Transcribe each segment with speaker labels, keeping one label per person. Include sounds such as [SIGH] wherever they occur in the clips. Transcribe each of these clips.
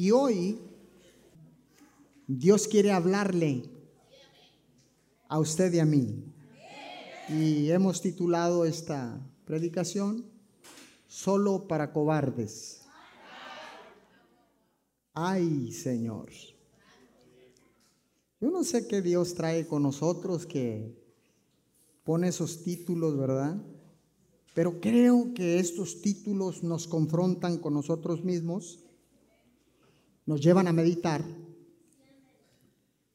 Speaker 1: Y hoy Dios quiere hablarle a usted y a mí. Y hemos titulado esta predicación Solo para cobardes. Ay, Señor. Yo no sé qué Dios trae con nosotros que pone esos títulos, ¿verdad? Pero creo que estos títulos nos confrontan con nosotros mismos, nos llevan a meditar,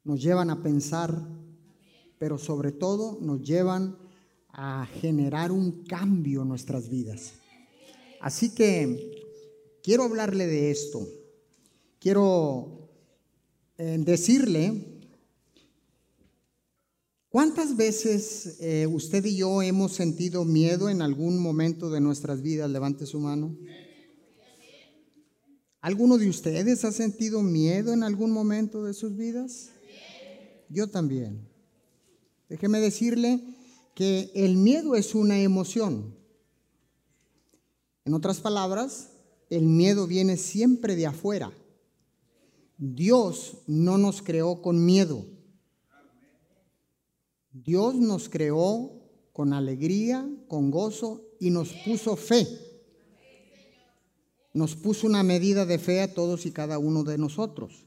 Speaker 1: nos llevan a pensar, pero sobre todo nos llevan a generar un cambio en nuestras vidas. Así que quiero hablarle de esto. Quiero eh, decirle ¿Cuántas veces eh, usted y yo hemos sentido miedo en algún momento de nuestras vidas? Levante su mano. ¿Alguno de ustedes ha sentido miedo en algún momento de sus vidas? Yo también. Déjeme decirle que el miedo es una emoción. En otras palabras, el miedo viene siempre de afuera. Dios no nos creó con miedo. Dios nos creó con alegría, con gozo y nos puso fe. Nos puso una medida de fe a todos y cada uno de nosotros.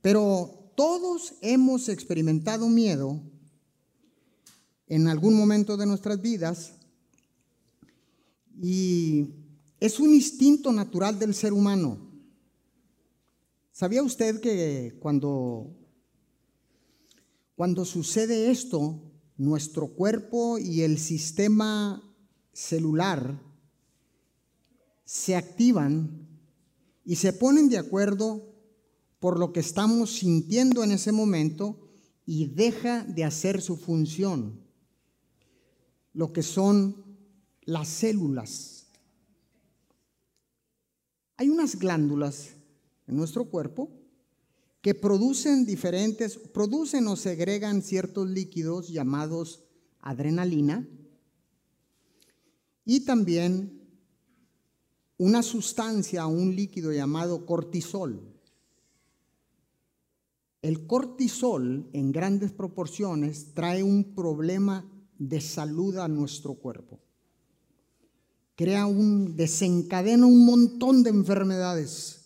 Speaker 1: Pero todos hemos experimentado miedo en algún momento de nuestras vidas y es un instinto natural del ser humano. ¿Sabía usted que cuando cuando sucede esto, nuestro cuerpo y el sistema celular se activan y se ponen de acuerdo por lo que estamos sintiendo en ese momento y deja de hacer su función, lo que son las células. Hay unas glándulas en nuestro cuerpo que producen diferentes, producen o segregan ciertos líquidos llamados adrenalina y también una sustancia, un líquido llamado cortisol. El cortisol en grandes proporciones trae un problema de salud a nuestro cuerpo. Crea un, desencadena un montón de enfermedades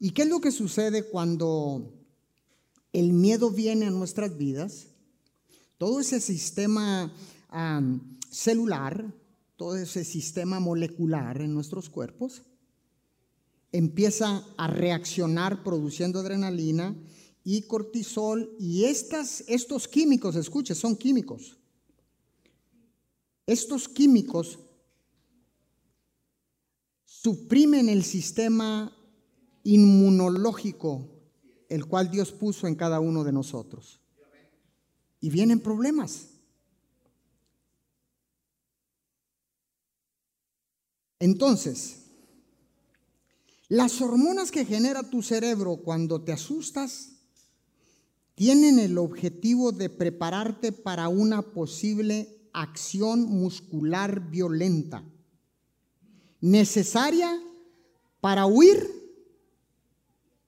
Speaker 1: ¿Y qué es lo que sucede cuando el miedo viene a nuestras vidas? Todo ese sistema celular, todo ese sistema molecular en nuestros cuerpos, empieza a reaccionar produciendo adrenalina y cortisol y estas, estos químicos, escuche, son químicos. Estos químicos suprimen el sistema inmunológico el cual Dios puso en cada uno de nosotros. Y vienen problemas. Entonces, las hormonas que genera tu cerebro cuando te asustas tienen el objetivo de prepararte para una posible acción muscular violenta, necesaria para huir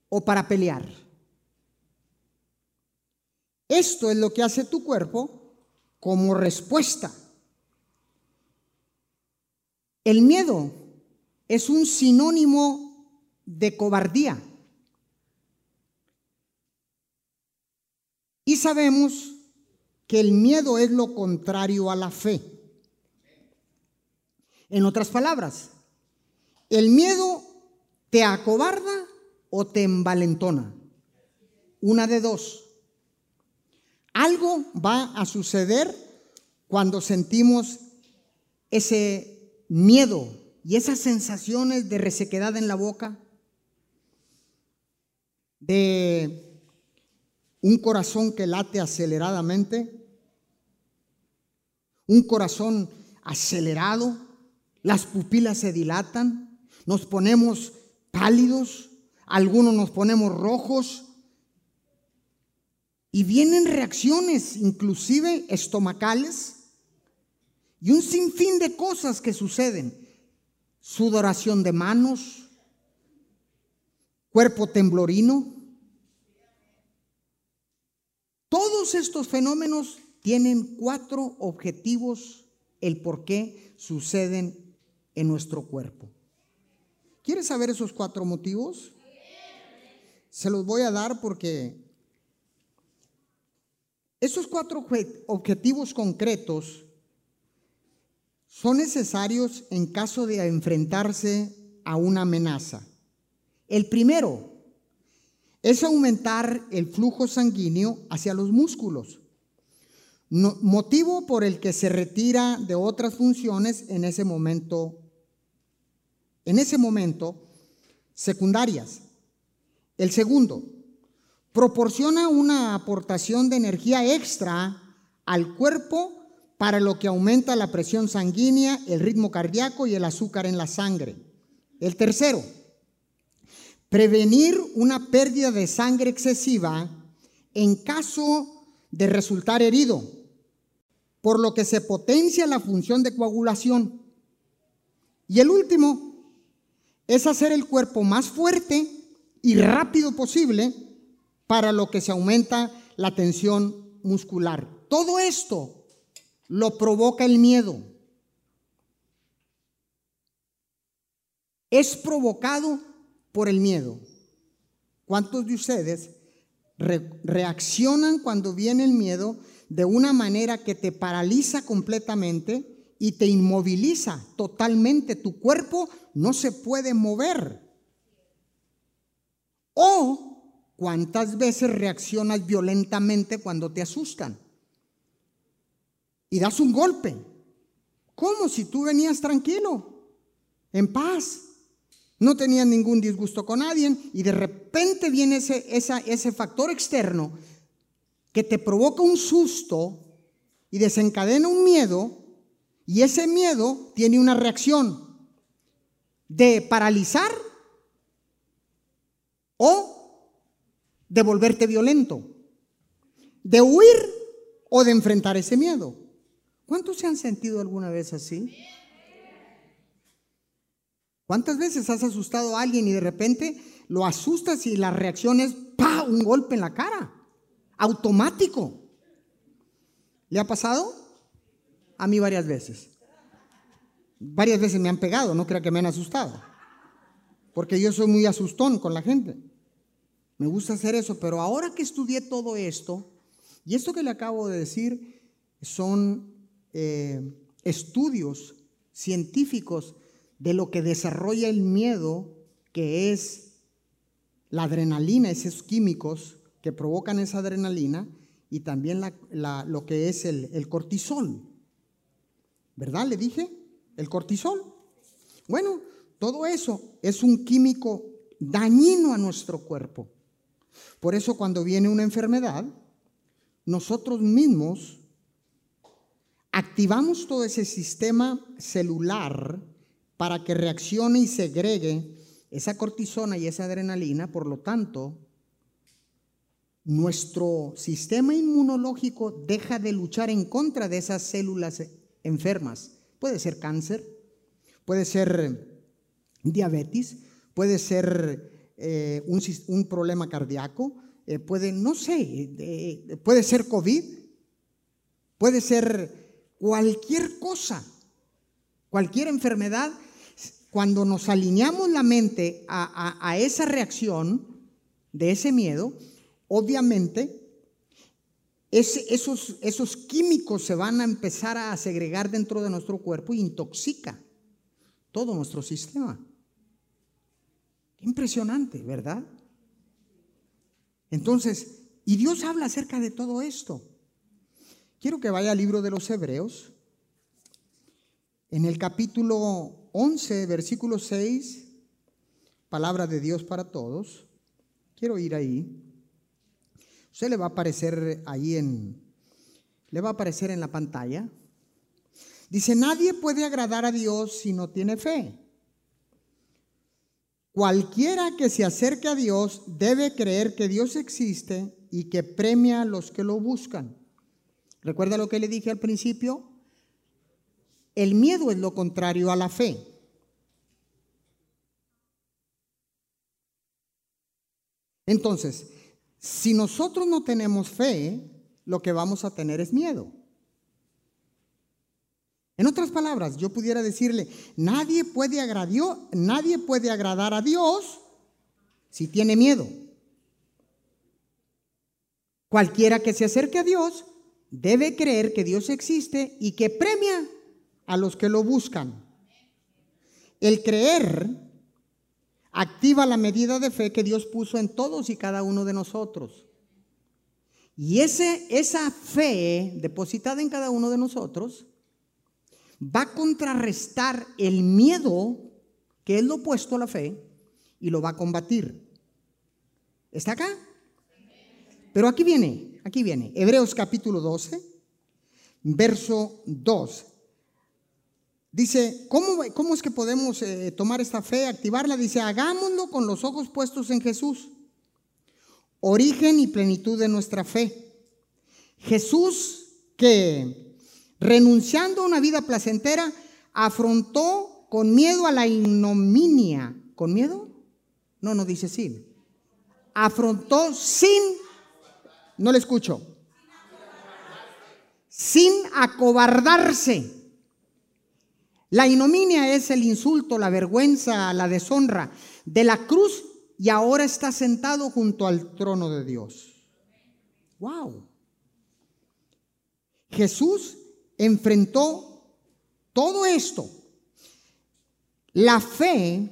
Speaker 1: o para pelear. Esto es lo que hace tu cuerpo como respuesta. El miedo es un sinónimo de cobardía. Y sabemos que el miedo es lo contrario a la fe. En otras palabras, el miedo te acobarda o te envalentona. Una de dos. Algo va a suceder cuando sentimos ese miedo y esas sensaciones de resequedad en la boca, de un corazón que late aceleradamente, un corazón acelerado, las pupilas se dilatan, nos ponemos pálidos, algunos nos ponemos rojos y vienen reacciones, inclusive estomacales, y un sinfín de cosas que suceden. Sudoración de manos, cuerpo temblorino. Todos estos fenómenos tienen cuatro objetivos el por qué suceden en nuestro cuerpo. ¿Quieres saber esos cuatro motivos? Se los voy a dar porque esos cuatro objetivos concretos son necesarios en caso de enfrentarse a una amenaza. El primero es aumentar el flujo sanguíneo hacia los músculos, motivo por el que se retira de otras funciones en ese momento, en ese momento secundarias. El segundo, proporciona una aportación de energía extra al cuerpo para lo que aumenta la presión sanguínea, el ritmo cardíaco y el azúcar en la sangre. El tercero, prevenir una pérdida de sangre excesiva en caso de resultar herido, por lo que se potencia la función de coagulación. Y el último es hacer el cuerpo más fuerte y rápido posible para lo que se aumenta la tensión muscular. Todo esto lo provoca el miedo. Es provocado por el miedo. ¿Cuántos de ustedes reaccionan cuando viene el miedo de una manera que te paraliza completamente y te inmoviliza totalmente? Tu cuerpo no se puede mover. ¿O cuántas veces reaccionas violentamente cuando te asustan? Y das un golpe. ¿Cómo si tú venías tranquilo, en paz? No tenías ningún disgusto con nadie y de repente viene ese, ese factor externo que te provoca un susto y desencadena un miedo y ese miedo tiene una reacción de paralizar o de volverte violento, de huir o de enfrentar ese miedo. ¿Cuántos se han sentido alguna vez así? ¿Cuántas veces has asustado a alguien y de repente lo asustas y la reacción es ¡pa! un golpe en la cara? Automático. ¿Le ha pasado? A mí varias veces. Varias veces me han pegado, no crea que me han asustado. Porque yo soy muy asustón con la gente. Me gusta hacer eso, pero ahora que estudié todo esto, y esto que le acabo de decir son eh, estudios científicos de lo que desarrolla el miedo, que es la adrenalina, esos químicos que provocan esa adrenalina, y también lo que es el, el cortisol. ¿Verdad? Le dije, el cortisol. Bueno, todo eso es un químico dañino a nuestro cuerpo. Por eso cuando viene una enfermedad, nosotros mismos activamos todo ese sistema celular para que reaccione y segregue esa cortisona y esa adrenalina, por lo tanto, nuestro sistema inmunológico deja de luchar en contra de esas células enfermas. Puede ser cáncer, puede ser diabetes, puede ser eh, un, problema cardíaco, eh, puede, no sé, eh, puede ser COVID, puede ser cualquier cosa, cualquier enfermedad, cuando nos alineamos la mente a, esa reacción de ese miedo, obviamente esos, esos químicos se van a empezar a segregar dentro de nuestro cuerpo y intoxica todo nuestro sistema. Impresionante, ¿verdad? Entonces, y Dios habla acerca de todo esto. Quiero que vaya al libro de los Hebreos, en el capítulo 11, versículo 6, palabra de Dios para todos. Quiero ir ahí. Usted le va a aparecer ahí en, le va a aparecer en la pantalla. Dice, nadie puede agradar a Dios si no tiene fe. Cualquiera que se acerque a Dios debe creer que Dios existe y que premia a los que lo buscan. ¿Recuerda lo que le dije al principio? El miedo es lo contrario a la fe. Entonces, si nosotros no tenemos fe, lo que vamos a tener es miedo. En otras palabras, yo pudiera decirle, nadie puede, agradar, nadie puede agradar a Dios si tiene miedo. Cualquiera que se acerque a Dios debe creer que Dios existe y que premia a los que lo buscan. El creer activa la medida de fe que Dios puso en todos y cada uno de nosotros. Y ese, esa fe depositada en cada uno de nosotros va a contrarrestar el miedo, que es lo opuesto a la fe, y lo va a combatir. ¿Está acá? Pero aquí viene, aquí viene, Hebreos capítulo 12, verso 2. Dice, ¿cómo, cómo es que podemos eh, tomar esta fe, activarla? Dice, hagámoslo con los ojos puestos en Jesús, origen y plenitud de nuestra fe. Jesús que renunciando a una vida placentera, afrontó con miedo a la ignominia. ¿Con miedo? No, no dice sin. Afrontó sin, no le escucho, sin acobardarse. La ignominia es el insulto, la vergüenza, la deshonra de la cruz y ahora está sentado junto al trono de Dios. Wow. Jesús enfrentó todo esto. La fe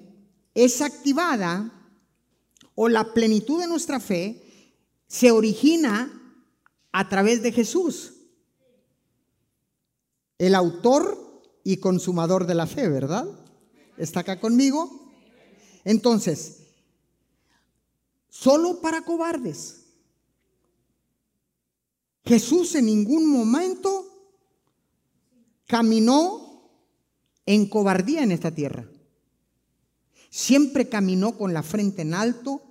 Speaker 1: es activada o la plenitud de nuestra fe se origina a través de Jesús, el autor y consumador de la fe, ¿verdad? ¿Está acá conmigo? Entonces, solo para cobardes. Jesús en ningún momento caminó en cobardía en esta tierra. Siempre caminó con la frente en alto,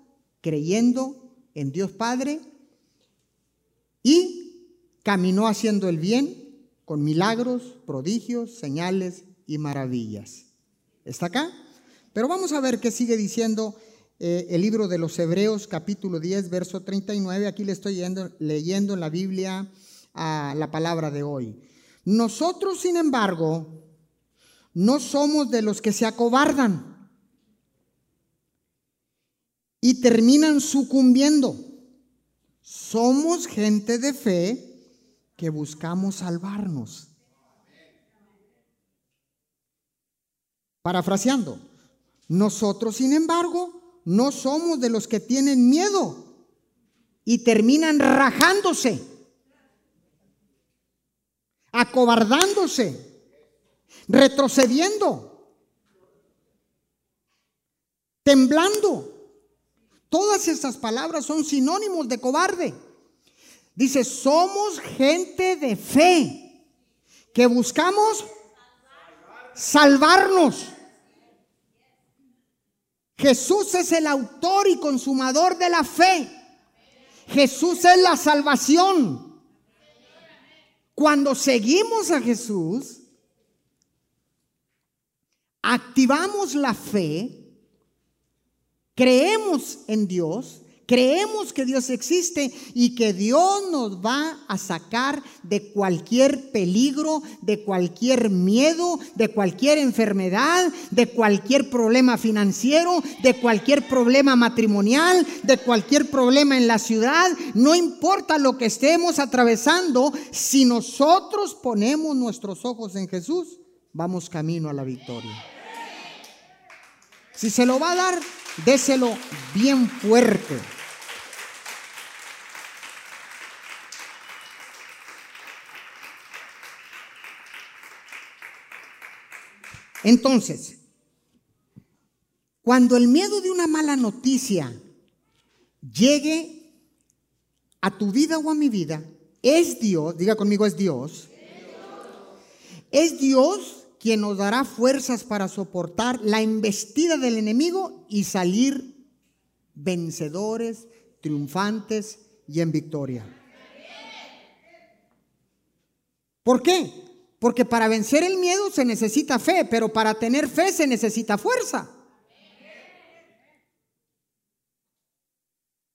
Speaker 1: creyendo en Dios Padre y caminó haciendo el bien con milagros, prodigios, señales y maravillas. ¿Está acá? Pero vamos a ver qué sigue diciendo eh, el libro de los Hebreos capítulo 10, verso 39. Aquí le estoy leyendo, en la Biblia a la palabra de hoy. Nosotros, sin embargo, no somos de los que se acobardan y terminan sucumbiendo. Somos gente de fe que buscamos salvarnos. Parafraseando, nosotros, sin embargo, no somos de los que tienen miedo y terminan rajándose acobardándose, retrocediendo, temblando. Todas estas palabras son sinónimos de cobarde. Dice, somos gente de fe que buscamos salvarnos. Jesús es el autor y consumador de la fe. Jesús es la salvación. Cuando seguimos a Jesús, activamos la fe, creemos en Dios, creemos que Dios existe y que Dios nos va a sacar de cualquier peligro, de cualquier miedo, de cualquier enfermedad, de cualquier problema financiero, de cualquier problema matrimonial, de cualquier problema en la ciudad. No importa lo que estemos atravesando, si nosotros ponemos nuestros ojos en Jesús, vamos camino a la victoria. Si se lo va a dar, déselo bien fuerte. Entonces, cuando el miedo de una mala noticia llegue a tu vida o a mi vida, es Dios, diga conmigo, es Dios. Es Dios quien nos dará fuerzas para soportar la embestida del enemigo y salir vencedores, triunfantes y en victoria. ¿Por qué? Porque para vencer el miedo se necesita fe, pero para tener fe se necesita fuerza.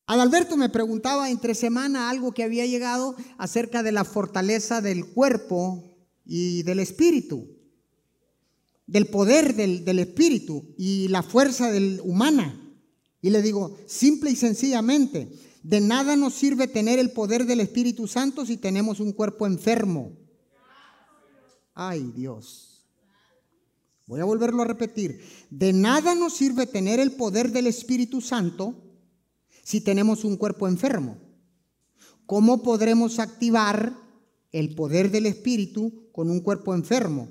Speaker 1: Adalberto me preguntaba entre semana algo que había llegado acerca de la fortaleza del cuerpo y del espíritu, del poder del, del espíritu y la fuerza del, humana. Y le digo, simple y sencillamente, de nada nos sirve tener el poder del Espíritu Santo si tenemos un cuerpo enfermo. Ay Dios. Voy a volverlo a repetir. De nada nos sirve tener el poder del Espíritu Santo si tenemos un cuerpo enfermo. ¿Cómo podremos activar el poder del Espíritu con un cuerpo enfermo?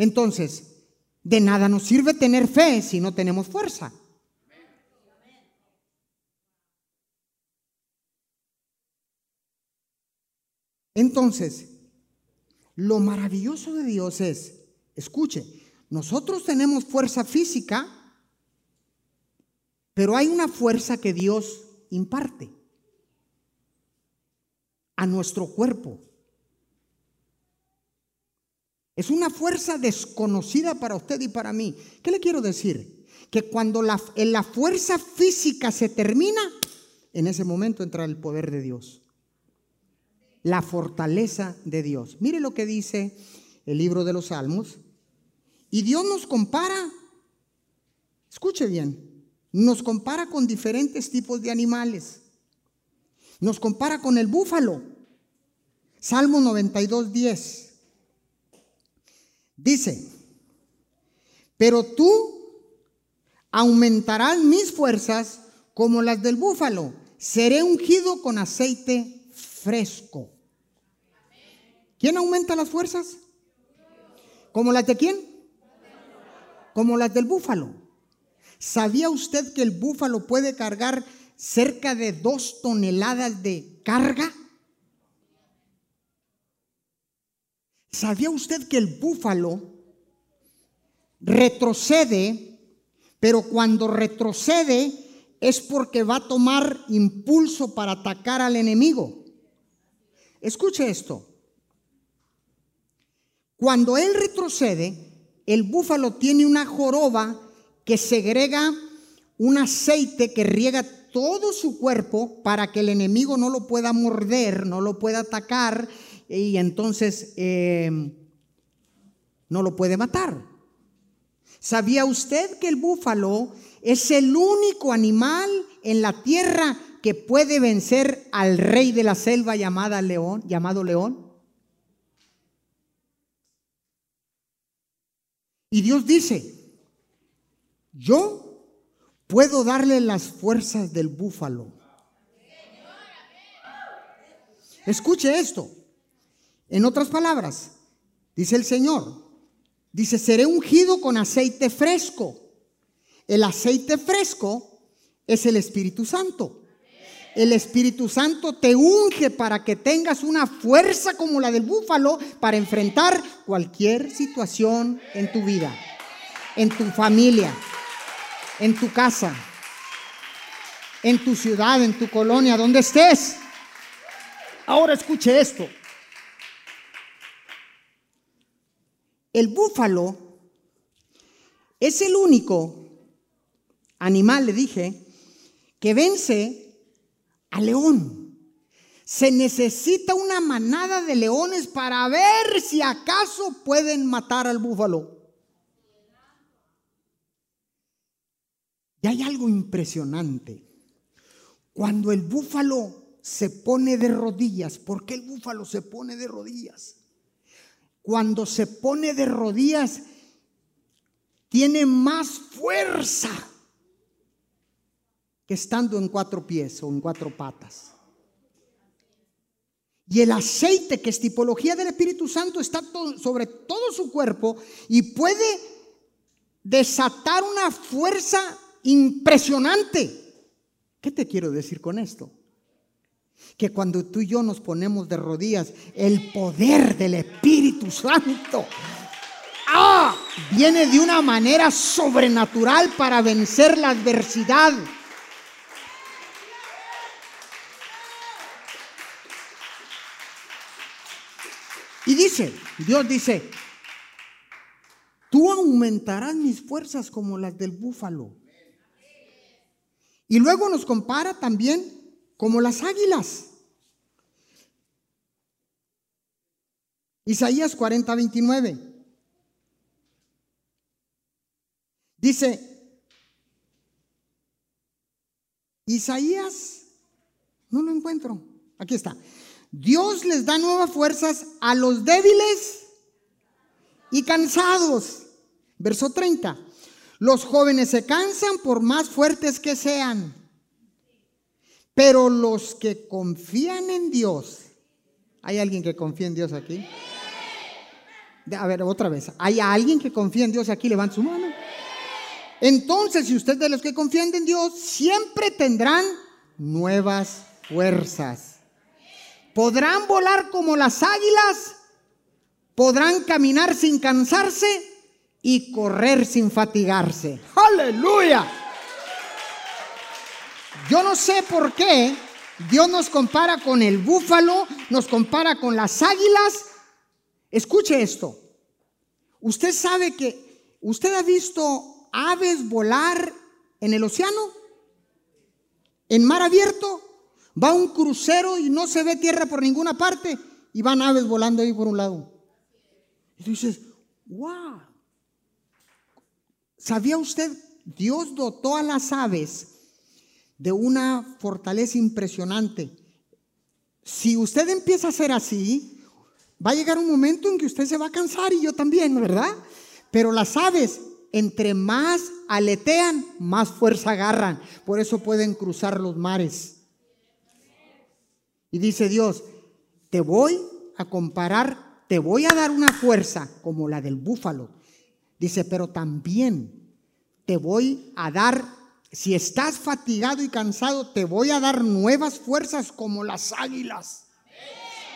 Speaker 1: Entonces, de nada nos sirve tener fe si no tenemos fuerza. Entonces, lo maravilloso de Dios es, escuche, nosotros tenemos fuerza física, pero hay una fuerza que Dios imparte a nuestro cuerpo. Es una fuerza desconocida para usted y para mí. ¿Qué le quiero decir? Que cuando la, la fuerza física se termina, en ese momento entra el poder de Dios. La fortaleza de Dios. Mire lo que dice el libro de los Salmos. Y Dios nos compara, escuche bien, nos compara con diferentes tipos de animales. Nos compara con el búfalo. Salmo 92, 10. Dice, pero tú aumentarás mis fuerzas como las del búfalo. Seré ungido con aceite fresco. ¿Quién aumenta las fuerzas? ¿Como las de quién? Como las del búfalo. ¿Sabía usted que el búfalo puede cargar cerca de dos toneladas de carga? ¿Sabía usted que el búfalo retrocede, pero cuando retrocede es porque va a tomar impulso para atacar al enemigo? Escuche esto. Cuando él retrocede, el búfalo tiene una joroba que segrega un aceite que riega todo su cuerpo para que el enemigo no lo pueda morder, no lo pueda atacar y entonces em, no lo puede matar. ¿Sabía usted que el búfalo es el único animal en la tierra que puede vencer al rey de la selva llamada león, llamado león? Y Dios dice, yo puedo darle las fuerzas del búfalo. Escuche esto. En otras palabras, dice el Señor, dice, seré ungido con aceite fresco. El aceite fresco es el Espíritu Santo. El Espíritu Santo te unge para que tengas una fuerza como la del búfalo para enfrentar cualquier situación en tu vida, en tu familia, en tu casa, en tu ciudad, en tu colonia, donde estés. Ahora escuche esto. El búfalo es el único animal, le dije, que vence al león. Se necesita una manada de leones para ver si acaso pueden matar al búfalo. Y hay algo impresionante. Cuando el búfalo se pone de rodillas, ¿por qué el búfalo se pone de rodillas? Cuando se pone de rodillas, tiene más fuerza que estando en cuatro pies o en cuatro patas. Y el aceite, que es tipología del Espíritu Santo, está sobre todo su cuerpo y puede desatar una fuerza impresionante. ¿Qué te quiero decir con esto? Que cuando tú y yo nos ponemos de rodillas, el poder del Espíritu Santo ah, viene de una manera sobrenatural para vencer la adversidad. Y dice, Dios dice, Tú aumentarás mis fuerzas como las del búfalo. Y luego nos compara también como las águilas. Isaías 40, 29. Dice, Isaías, no lo encuentro, aquí está. Dios les da nuevas fuerzas a los débiles y cansados. Verso 30. Los jóvenes se cansan por más fuertes que sean, pero los que confían en Dios, ¿hay alguien que confía en Dios aquí? A ver, otra vez. ¿Hay alguien que confía en Dios aquí? Levanta su mano. Entonces, si usted de los que confían en Dios, siempre tendrán nuevas fuerzas. Podrán volar como las águilas, podrán caminar sin cansarse y correr sin fatigarse. Aleluya. Yo no sé por qué Dios nos compara con el búfalo, nos compara con las águilas Escuche esto. Usted sabe que, ¿usted ha visto aves volar en el océano? En mar abierto. Va un crucero y no se ve tierra por ninguna parte y van aves volando ahí por un lado. Y tú dices, wow. ¿Sabía usted? Dios dotó a las aves de una fortaleza impresionante. Si usted empieza a ser así, Va a llegar un momento en que usted se va a cansar y yo también, ¿verdad? Pero las aves, entre más aletean, más fuerza agarran. Por eso pueden cruzar los mares. Y dice Dios, te voy a comparar, te voy a dar una fuerza como la del búfalo. Dice, pero también te voy a dar, si estás fatigado y cansado, te voy a dar nuevas fuerzas como las águilas.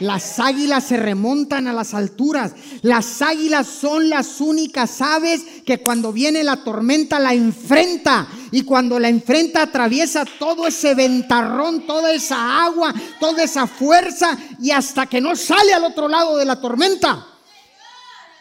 Speaker 1: Las águilas se remontan a las alturas. Las águilas son las únicas aves que cuando viene la tormenta la enfrenta. Y cuando la enfrenta atraviesa todo ese ventarrón, toda esa agua, toda esa fuerza y hasta que no sale al otro lado de la tormenta.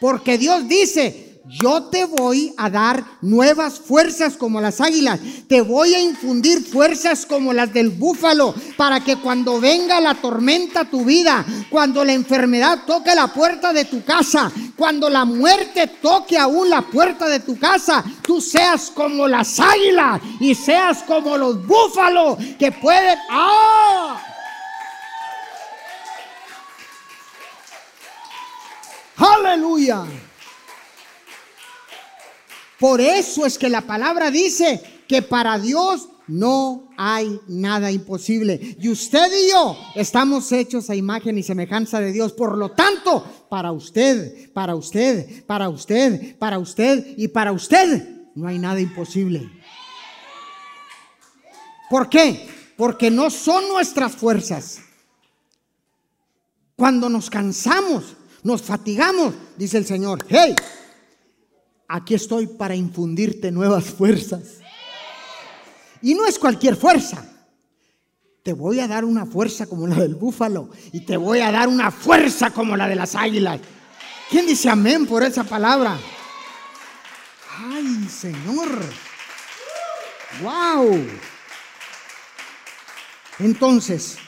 Speaker 1: Porque Dios dice, yo te voy a dar nuevas fuerzas como las águilas. Te voy a infundir fuerzas como las del búfalo para que cuando venga la tormenta a tu vida, cuando la enfermedad toque la puerta de tu casa, cuando la muerte toque aún la puerta de tu casa, tú seas como las águilas y seas como los búfalos que pueden... ¡Ah! Aleluya. Por eso es que la palabra dice que para Dios no hay nada imposible. Y usted y yo estamos hechos a imagen y semejanza de Dios. Por lo tanto, para usted, para usted, para usted, para usted y para usted, no hay nada imposible. ¿Por qué? Porque no son nuestras fuerzas. Cuando nos cansamos, nos fatigamos, dice el Señor, hey, aquí estoy para infundirte nuevas fuerzas. Y no es cualquier fuerza. Te voy a dar una fuerza como la del búfalo y te voy a dar una fuerza como la de las águilas. ¿Quién dice amén por esa palabra? Ay, Señor. Wow. Entonces,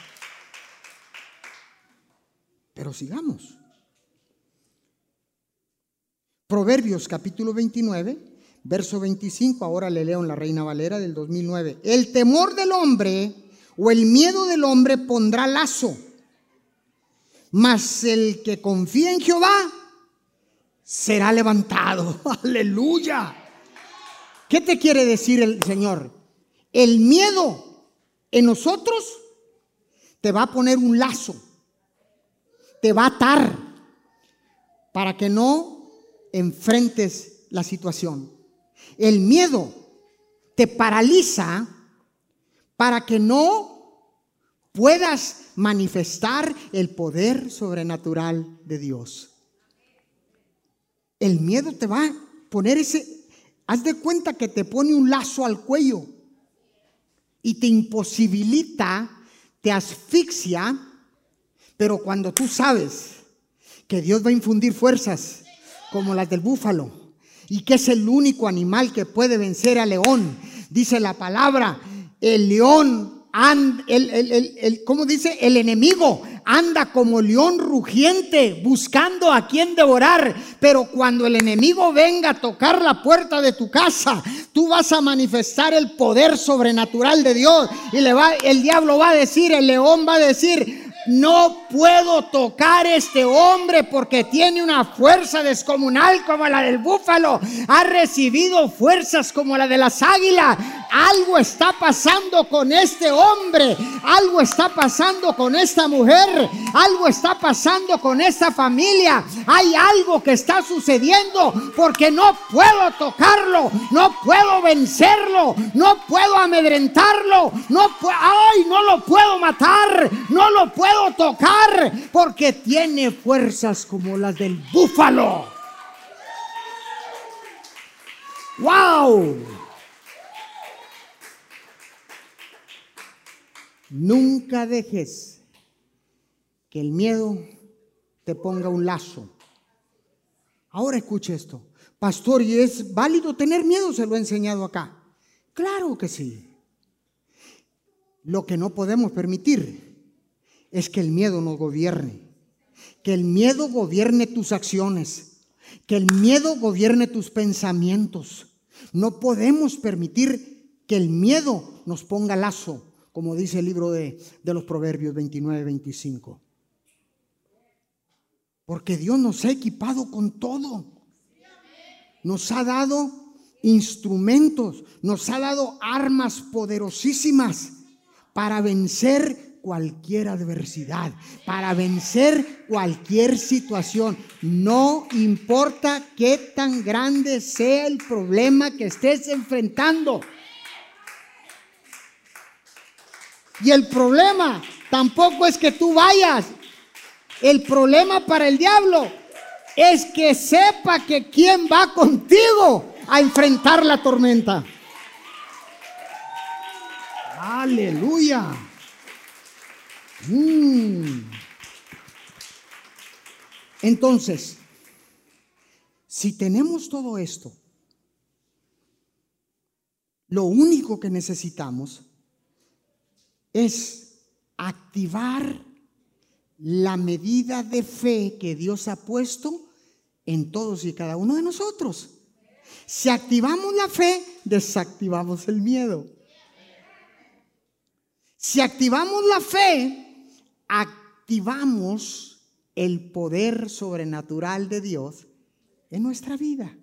Speaker 1: pero sigamos. Proverbios capítulo 29, verso 25, ahora le leo en la Reina Valera del 2009. El temor del hombre o el miedo del hombre pondrá lazo, mas el que confía en Jehová será levantado. [LAUGHS] Aleluya. ¿Qué te quiere decir el Señor? El miedo en nosotros te va a poner un lazo, te va a atar para que no enfrentes la situación. El miedo te paraliza para que no puedas manifestar el poder sobrenatural de Dios. El miedo te va a poner ese, haz de cuenta que te pone un lazo al cuello y te imposibilita, te asfixia, pero cuando tú sabes que Dios va a infundir fuerzas, como las del búfalo, y que es el único animal que puede vencer al león. Dice la palabra, el león, and, el, ¿cómo dice? El enemigo anda como león rugiente buscando a quien devorar. Pero cuando el enemigo venga a tocar la puerta de tu casa, tú vas a manifestar el poder sobrenatural de Dios. Y le va, el diablo va a decir, el león va a decir, no puedo tocar este hombre porque tiene una fuerza descomunal como la del búfalo. Ha recibido fuerzas como la de las águilas. Algo está pasando con este hombre. Algo está pasando con esta mujer. Algo está pasando con esta familia. Hay algo que está sucediendo porque no puedo tocarlo. No puedo vencerlo. No puedo amedrentarlo. No, ay, no lo puedo matar. No lo puedo tocar porque tiene fuerzas como las del búfalo. ¡Wow! Nunca dejes que el miedo te ponga un lazo. Ahora escuche esto. Pastor, ¿y es válido tener miedo? Se lo he enseñado acá. Claro que sí. Lo que no podemos permitir es que el miedo nos gobierne. Que el miedo gobierne tus acciones. Que el miedo gobierne tus pensamientos. No podemos permitir que el miedo nos ponga lazo, como dice el libro de, de los Proverbios 29, 25. Porque Dios nos ha equipado con todo. Nos ha dado instrumentos, nos ha dado armas poderosísimas para vencer cualquier adversidad, para vencer cualquier situación. No importa qué tan grande sea el problema que estés enfrentando. Y el problema tampoco es que tú vayas. El problema para el diablo es que sepa que quién va contigo a enfrentar la tormenta. Aleluya. Mm. Entonces, si tenemos todo esto, lo único que necesitamos es activar la medida de fe que Dios ha puesto en todos y cada uno de nosotros. Si activamos la fe, desactivamos el miedo. Si activamos la fe, activamos el poder sobrenatural de Dios en nuestra vida.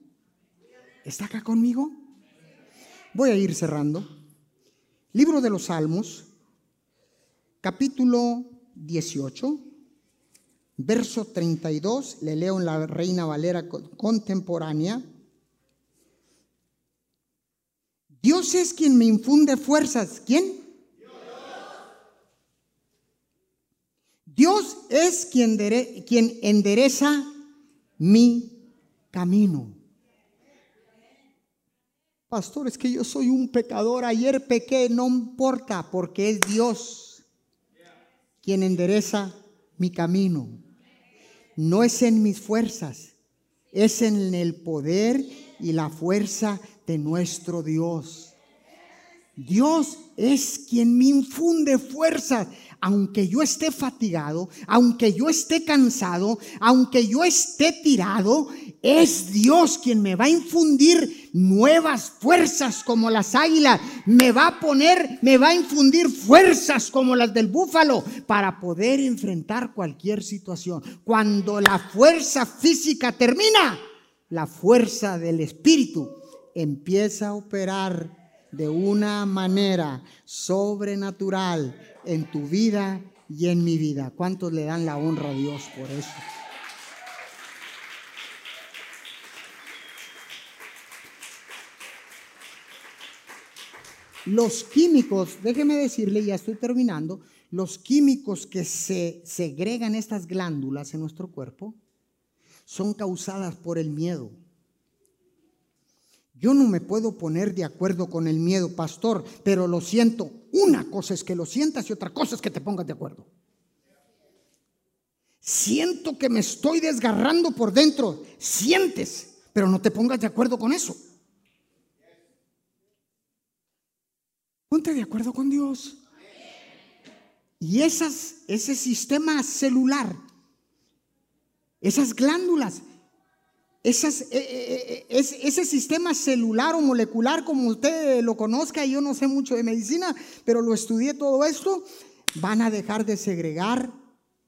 Speaker 1: ¿Está acá conmigo? Voy a ir cerrando. Libro de los Salmos, capítulo 18, verso 32, le leo en la Reina Valera contemporánea. Dios es quien me infunde fuerzas. ¿Quién? Dios es quien, quien endereza mi camino. Pastor, es que yo soy un pecador. Ayer pequé, no importa, porque es Dios quien endereza mi camino. No es en mis fuerzas, es en el poder y la fuerza de nuestro Dios. Dios es quien me infunde fuerzas aunque yo esté fatigado, aunque yo esté cansado, aunque yo esté tirado, es Dios quien me va a infundir nuevas fuerzas como las águilas, me va a poner, me va a infundir fuerzas como las del búfalo para poder enfrentar cualquier situación. Cuando la fuerza física termina, la fuerza del espíritu empieza a operar de una manera sobrenatural en tu vida y en mi vida. ¿Cuántos le dan la honra a Dios por eso? Los químicos, déjeme decirle, ya estoy terminando, los químicos que se segregan estas glándulas en nuestro cuerpo son causadas por el miedo. Yo no me puedo poner de acuerdo con el miedo, pastor, pero lo siento. Una cosa es que lo sientas y otra cosa es que te pongas de acuerdo. Siento que me estoy desgarrando por dentro. Sientes, Pero no te pongas de acuerdo con eso. Ponte de acuerdo con Dios. Y esas, ese sistema celular, esas glándulas, esas, e, e, e, ese sistema celular o molecular, como usted lo conozca, yo no sé mucho de medicina, pero lo estudié todo esto, van a dejar de segregar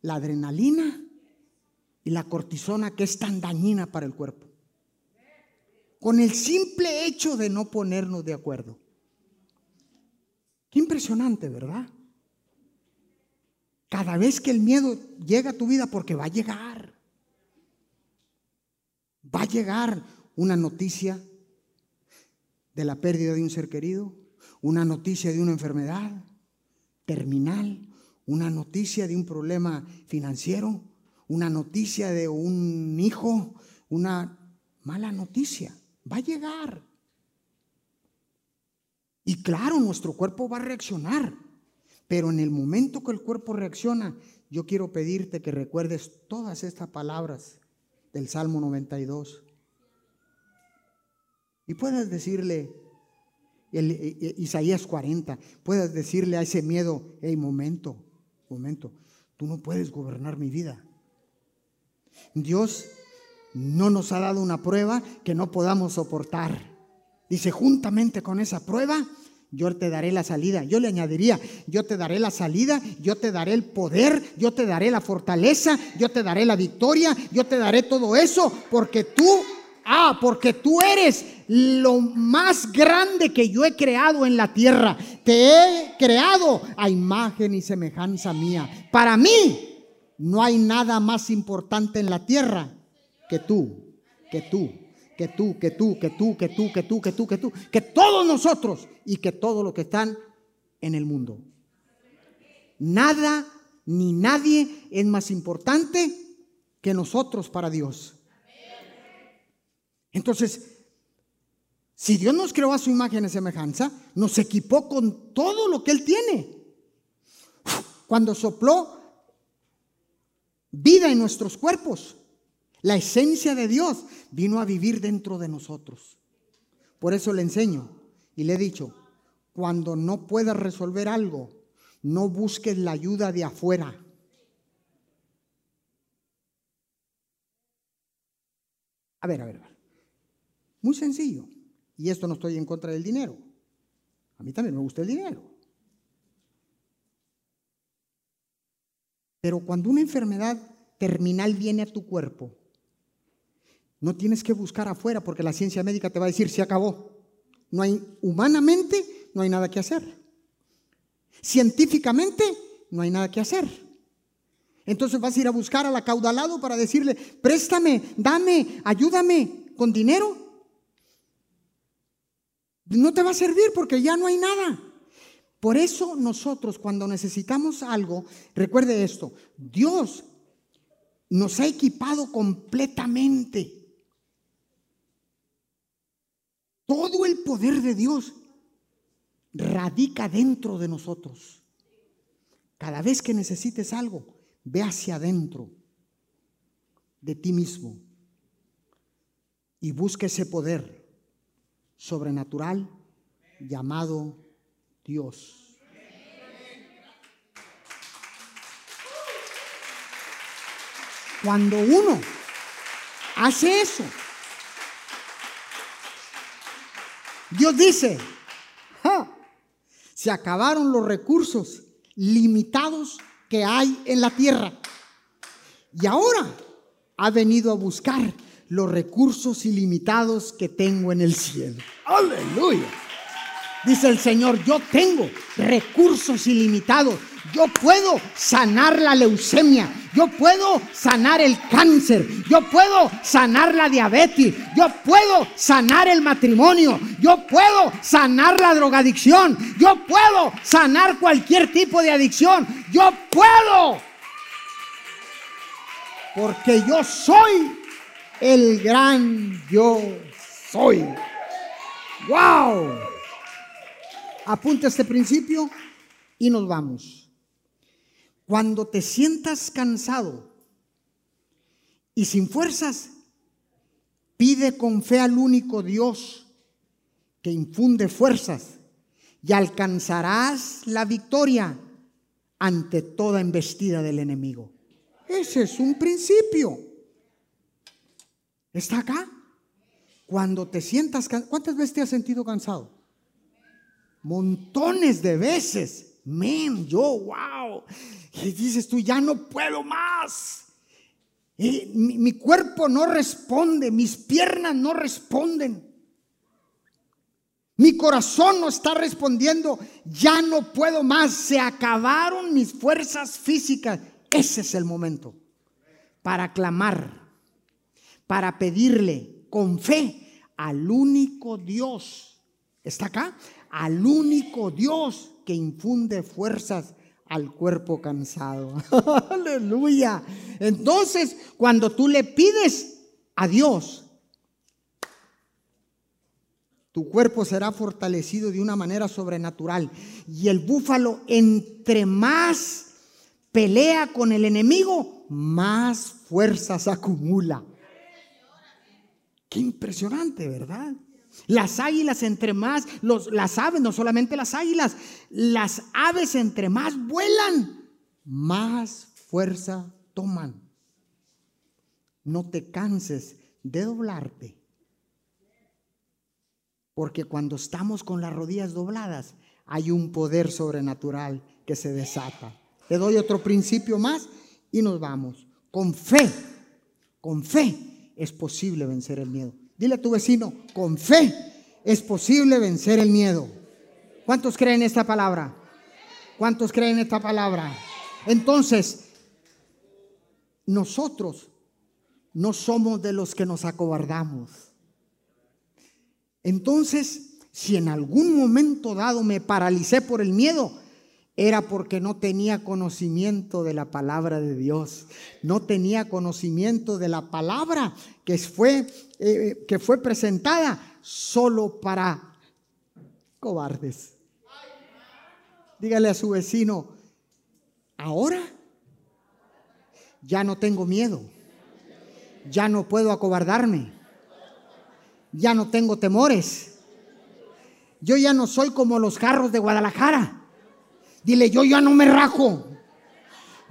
Speaker 1: la adrenalina y la cortisona que es tan dañina para el cuerpo. Con el simple hecho de no ponernos de acuerdo. Qué impresionante, ¿verdad? Cada vez que el miedo llega a tu vida, porque va a llegar, va a llegar una noticia de la pérdida de un ser querido, una noticia de una enfermedad terminal, una noticia de un problema financiero, una noticia de un hijo, una mala noticia. Va a llegar. Y claro, nuestro cuerpo va a reaccionar. Pero en el momento que el cuerpo reacciona, yo quiero pedirte que recuerdes todas estas palabras del Salmo 92. Y puedas decirle, eh, eh, Isaías 40, puedas decirle a ese miedo, hey, momento, momento, tú no puedes gobernar mi vida. Dios no nos ha dado una prueba que no podamos soportar. Dice, juntamente con esa prueba, yo te daré la salida. Yo le añadiría, yo te daré la salida, yo te daré el poder, yo te daré la fortaleza, yo te daré la victoria, yo te daré todo eso, porque tú, ah, porque tú eres lo más grande que yo he creado en la tierra. Te he creado a imagen y semejanza mía. Para mí no hay nada más importante en la tierra que tú, que tú que tú, que tú, que tú, que tú, que tú, que tú, que tú, que todos nosotros y que todos los que están en el mundo. Nada ni nadie es más importante que nosotros para Dios. Entonces, si Dios nos creó a su imagen y semejanza, nos equipó con todo lo que Él tiene. Cuando sopló vida en nuestros cuerpos, la esencia de Dios vino a vivir dentro de nosotros. Por eso le enseño y le he dicho, cuando no puedas resolver algo, no busques la ayuda de afuera. A ver, a ver, a ver. Muy sencillo. Y esto no estoy en contra del dinero. A mí también me gusta el dinero. Pero cuando una enfermedad terminal viene a tu cuerpo, no tienes que buscar afuera porque la ciencia médica te va a decir, se acabó. No hay, humanamente, no hay nada que hacer. Científicamente, no hay nada que hacer. Entonces vas a ir a buscar al acaudalado para decirle, préstame, dame, ayúdame con dinero. No te va a servir porque ya no hay nada. Por eso nosotros cuando necesitamos algo, recuerde esto, Dios nos ha equipado completamente. Todo el poder de Dios radica dentro de nosotros. Cada vez que necesites algo, ve hacia adentro de ti mismo y busca ese poder sobrenatural llamado Dios. Cuando uno hace eso, Dios dice, se acabaron los recursos limitados que hay en la tierra. Y ahora ha venido a buscar los recursos ilimitados que tengo en el cielo. Aleluya. Dice el Señor, yo tengo recursos ilimitados. Yo puedo sanar la leucemia. Yo puedo sanar el cáncer. Yo puedo sanar la diabetes. Yo puedo sanar el matrimonio. Yo puedo sanar la drogadicción. Yo puedo sanar cualquier tipo de adicción. Yo puedo. Porque yo soy el gran yo soy. ¡Wow! Apunta este principio y nos vamos. Cuando te sientas cansado y sin fuerzas, Pide con fe al único Dios que infunde fuerzas y alcanzarás la victoria ante toda embestida del enemigo. Ese es un principio. ¿Está acá? Cuando te sientas cansado, ¿cuántas veces te has sentido cansado? Montones de veces. Men, yo, wow. Dices tú, ya no puedo más. mi, mi cuerpo no responde, mis piernas no responden. Mi corazón no está respondiendo, ya no puedo más, se acabaron mis fuerzas físicas. Ese es el momento para clamar, para pedirle con fe al único Dios. ¿Está acá? Al único Dios que infunde fuerzas al cuerpo cansado. [LAUGHS] Aleluya. Entonces, cuando tú le pides a Dios, tu cuerpo será fortalecido de una manera sobrenatural. Y el búfalo, entre más pelea con el enemigo, más fuerzas acumula. Qué impresionante, ¿verdad? Las águilas entre más, los, las aves, no solamente las águilas, las aves entre más vuelan, más fuerza toman. No te canses de doblarte porque cuando estamos con las rodillas dobladas, hay un poder sobrenatural que se desata. Le doy otro principio más y nos vamos. Con fe, con fe es posible vencer el miedo. Dile a tu vecino, con fe es posible vencer el miedo. ¿Cuántos creen esta palabra? ¿Cuántos creen esta palabra? Entonces, nosotros no somos de los que nos acobardamos. Entonces, si en algún momento dado me paralicé por el miedo, era porque no tenía conocimiento de la palabra de Dios, no tenía conocimiento de la palabra que fue, eh, que fue presentada solo para cobardes. Dígale a su vecino, ahora ya no tengo miedo, ya no puedo acobardarme ya no tengo temores. Yo ya no soy como los carros de Guadalajara. Dile, yo ya no me rajo.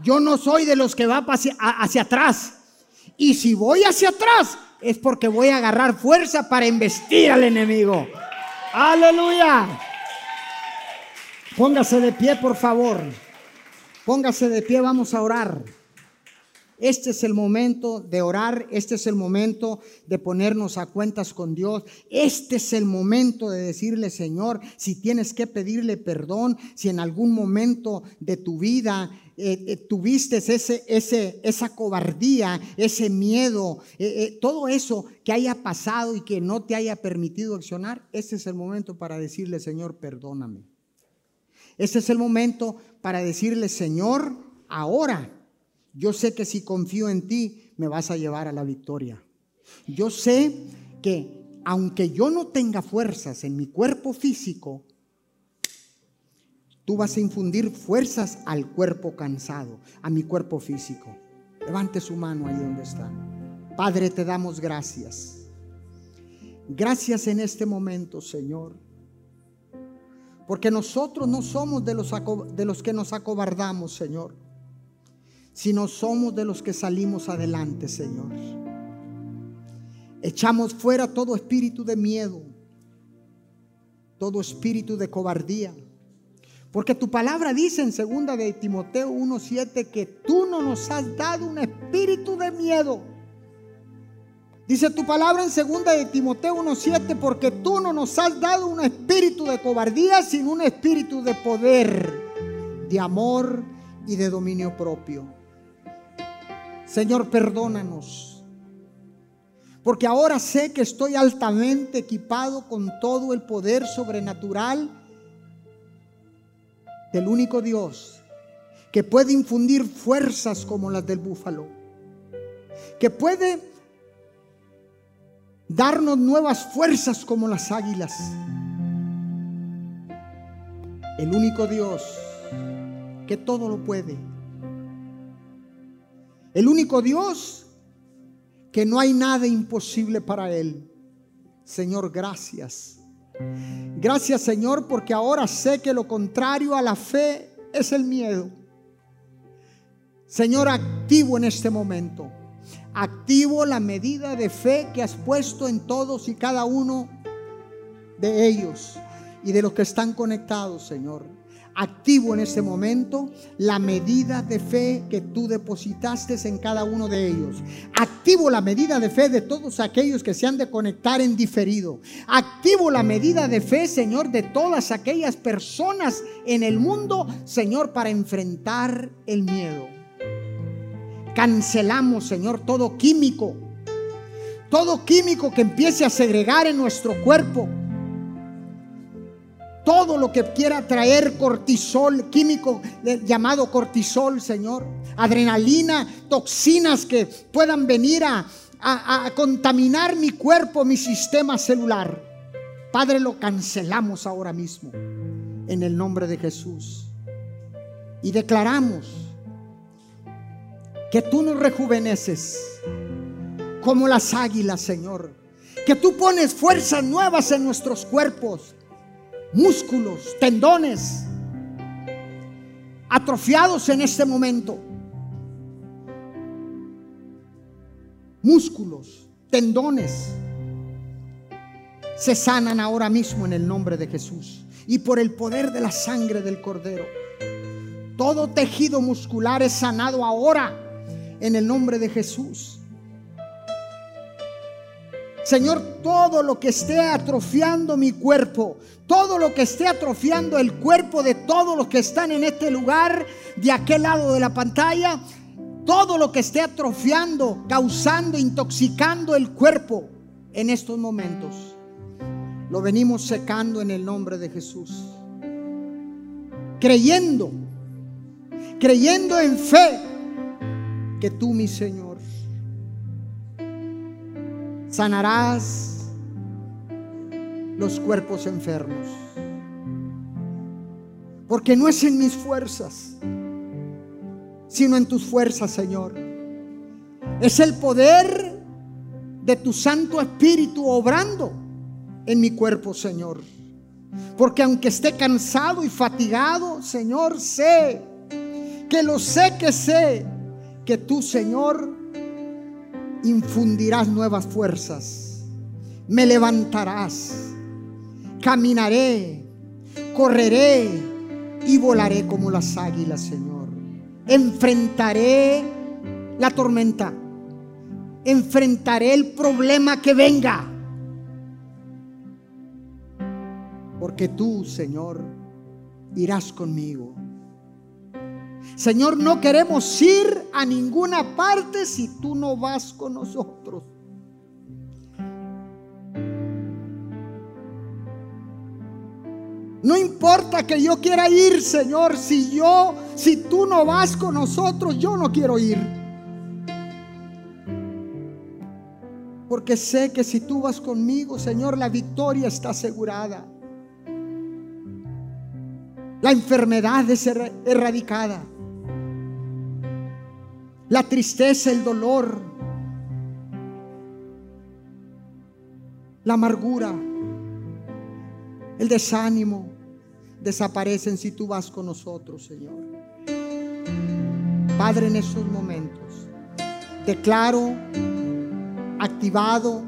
Speaker 1: Yo no soy de los que va hacia, hacia atrás. Y si voy hacia atrás, es porque voy a agarrar fuerza para investir al enemigo. Aleluya. Póngase de pie, por favor. Póngase de pie, vamos a orar. Este es el momento de orar, este es el momento de ponernos a cuentas con Dios, este es el momento de decirle, Señor, si tienes que pedirle perdón, si en algún momento de tu vida eh, eh, tuviste ese, ese, esa cobardía, ese miedo, eh, todo eso que haya pasado y que no te haya permitido accionar, este es el momento para decirle, Señor, perdóname. Este es el momento para decirle, Señor, ahora yo sé que si confío en ti, me vas a llevar a la victoria. Yo sé que aunque yo no tenga fuerzas en mi cuerpo físico, tú vas a infundir fuerzas al cuerpo cansado, a mi cuerpo físico. Levante su mano ahí donde está. Padre, te damos gracias. Gracias en este momento, Señor. Porque nosotros no somos de los, de los que nos acobardamos, Señor sino somos de los que salimos adelante, Señor. Echamos fuera todo espíritu de miedo, todo espíritu de cobardía. Porque tu palabra dice en segunda de Timoteo 1:7 que tú no nos has dado un espíritu de miedo. Dice tu palabra en segunda de Timoteo 1:7 porque tú no nos has dado un espíritu de cobardía, sino un espíritu de poder, de amor y de dominio propio. Señor, perdónanos. Porque ahora sé que estoy altamente equipado con todo el poder sobrenatural del único Dios que puede infundir fuerzas como las del búfalo, que puede darnos nuevas fuerzas como las águilas. El único Dios que todo lo puede el único Dios que no hay nada imposible para Él. Señor, gracias. Gracias Señor porque ahora sé que lo contrario a la fe es el miedo. Señor, activo en este momento. Activo la medida de fe que has puesto en todos y cada uno de ellos y de los que están conectados, Señor activo en este momento la medida de fe que tú depositaste en cada uno de ellos. Activo la medida de fe de todos aquellos que se han de conectar en diferido. Activo la medida de fe, Señor, de todas aquellas personas en el mundo, Señor, para enfrentar el miedo. Cancelamos, Señor, todo químico. Todo químico que empiece a segregar en nuestro cuerpo todo lo que quiera traer cortisol, químico llamado cortisol, Señor, adrenalina, toxinas que puedan venir a, contaminar mi cuerpo, mi sistema celular. Padre, lo cancelamos ahora mismo en el nombre de Jesús. Y declaramos que tú nos rejuveneces como las águilas, Señor. Que tú pones fuerzas nuevas en nuestros cuerpos músculos, tendones, atrofiados en este momento. Músculos, tendones, se sanan ahora mismo en el nombre de Jesús y por el poder de la sangre del Cordero. Todo tejido muscular es sanado ahora en el nombre de Jesús. Señor, todo lo que esté atrofiando mi cuerpo, todo lo que esté atrofiando el cuerpo de todos los que están en este lugar, de aquel lado de la pantalla, todo lo que esté atrofiando, causando, intoxicando el cuerpo en estos momentos, lo venimos secando en el nombre de Jesús. Creyendo, creyendo en fe que tú, mi Señor, sanarás los cuerpos enfermos. Porque no es en mis fuerzas, sino en tus fuerzas, Señor. Es el poder de tu Santo Espíritu obrando en mi cuerpo, Señor. Porque aunque esté cansado y fatigado, Señor, sé que lo sé que sé que tú, Señor, infundirás nuevas fuerzas, me levantarás, caminaré, correré y volaré como las águilas, Señor. Enfrentaré la tormenta, enfrentaré el problema que venga, porque tú, Señor, irás conmigo. Señor, no queremos ir a ninguna parte si tú no vas con nosotros. No importa que yo quiera ir, Señor, si yo, si tú no vas con nosotros, yo no quiero ir. Porque sé que si tú vas conmigo, Señor, la victoria está asegurada. La enfermedad es erradicada la tristeza, el dolor, la amargura, el desánimo desaparecen si tú vas con nosotros, Señor. Padre, en esos momentos declaro activado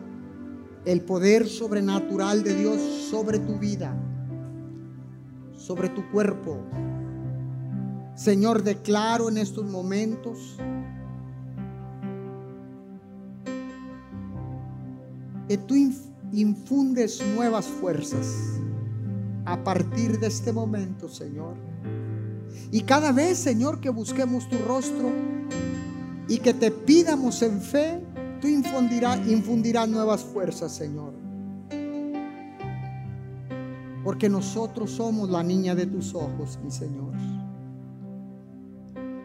Speaker 1: el poder sobrenatural de Dios sobre tu vida, sobre tu cuerpo. Señor, declaro en estos momentos que tú infundes nuevas fuerzas a partir de este momento, Señor. Y cada vez, Señor, que busquemos tu rostro y que te pidamos en fe, tú infundirás, nuevas fuerzas, Señor. Porque nosotros somos la niña de tus ojos, mi Señor.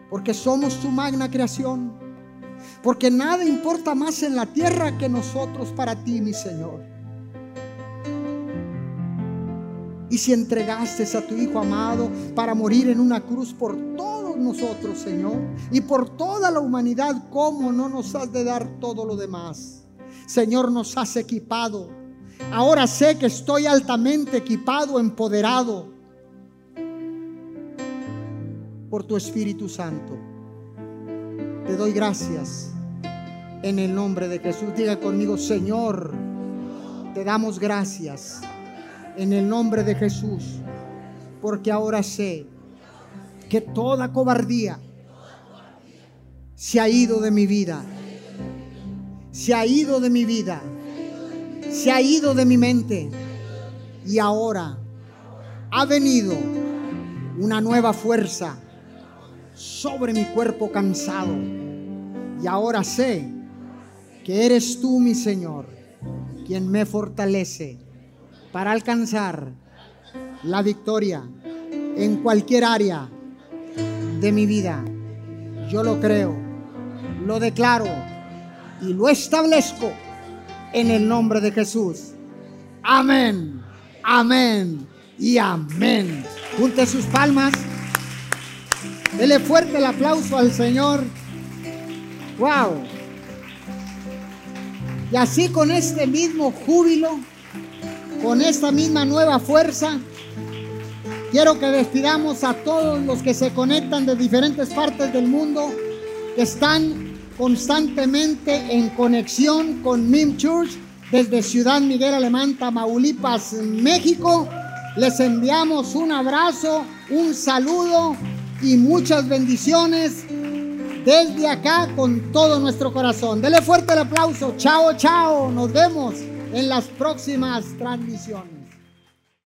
Speaker 1: Porque somos tu magna creación. Porque nada importa más en la tierra que nosotros para ti, mi Señor. Y si entregaste a tu Hijo amado para morir en una cruz por todos nosotros, Señor, y por toda la humanidad, ¿cómo no nos has de dar todo lo demás? Señor, nos has equipado. Ahora sé que estoy altamente equipado, empoderado por tu Espíritu Santo. Te doy gracias en el nombre de Jesús. Diga conmigo, Señor, te damos gracias en el nombre de Jesús, porque ahora sé que toda cobardía se ha ido de mi vida, se ha ido de mi vida, se ha ido de mi mente y ahora ha venido una nueva fuerza sobre mi cuerpo cansado. Y ahora sé que eres tú, mi Señor, quien me fortalece para alcanzar la victoria en cualquier área de mi vida. Yo lo creo, lo declaro y lo establezco en el nombre de Jesús. Amén, amén y amén. Junte sus palmas. Dele fuerte el aplauso al Señor. Wow. Y así con este mismo júbilo, con esta misma nueva fuerza, quiero que despidamos a todos los que se conectan de diferentes partes del mundo, que están constantemente en conexión con MIM Church desde Ciudad Miguel Alemán, Tamaulipas, México. Les enviamos un abrazo, un saludo y muchas bendiciones desde acá con todo nuestro corazón. Dele fuerte el aplauso. Chao, chao. Nos vemos en las próximas transmisiones.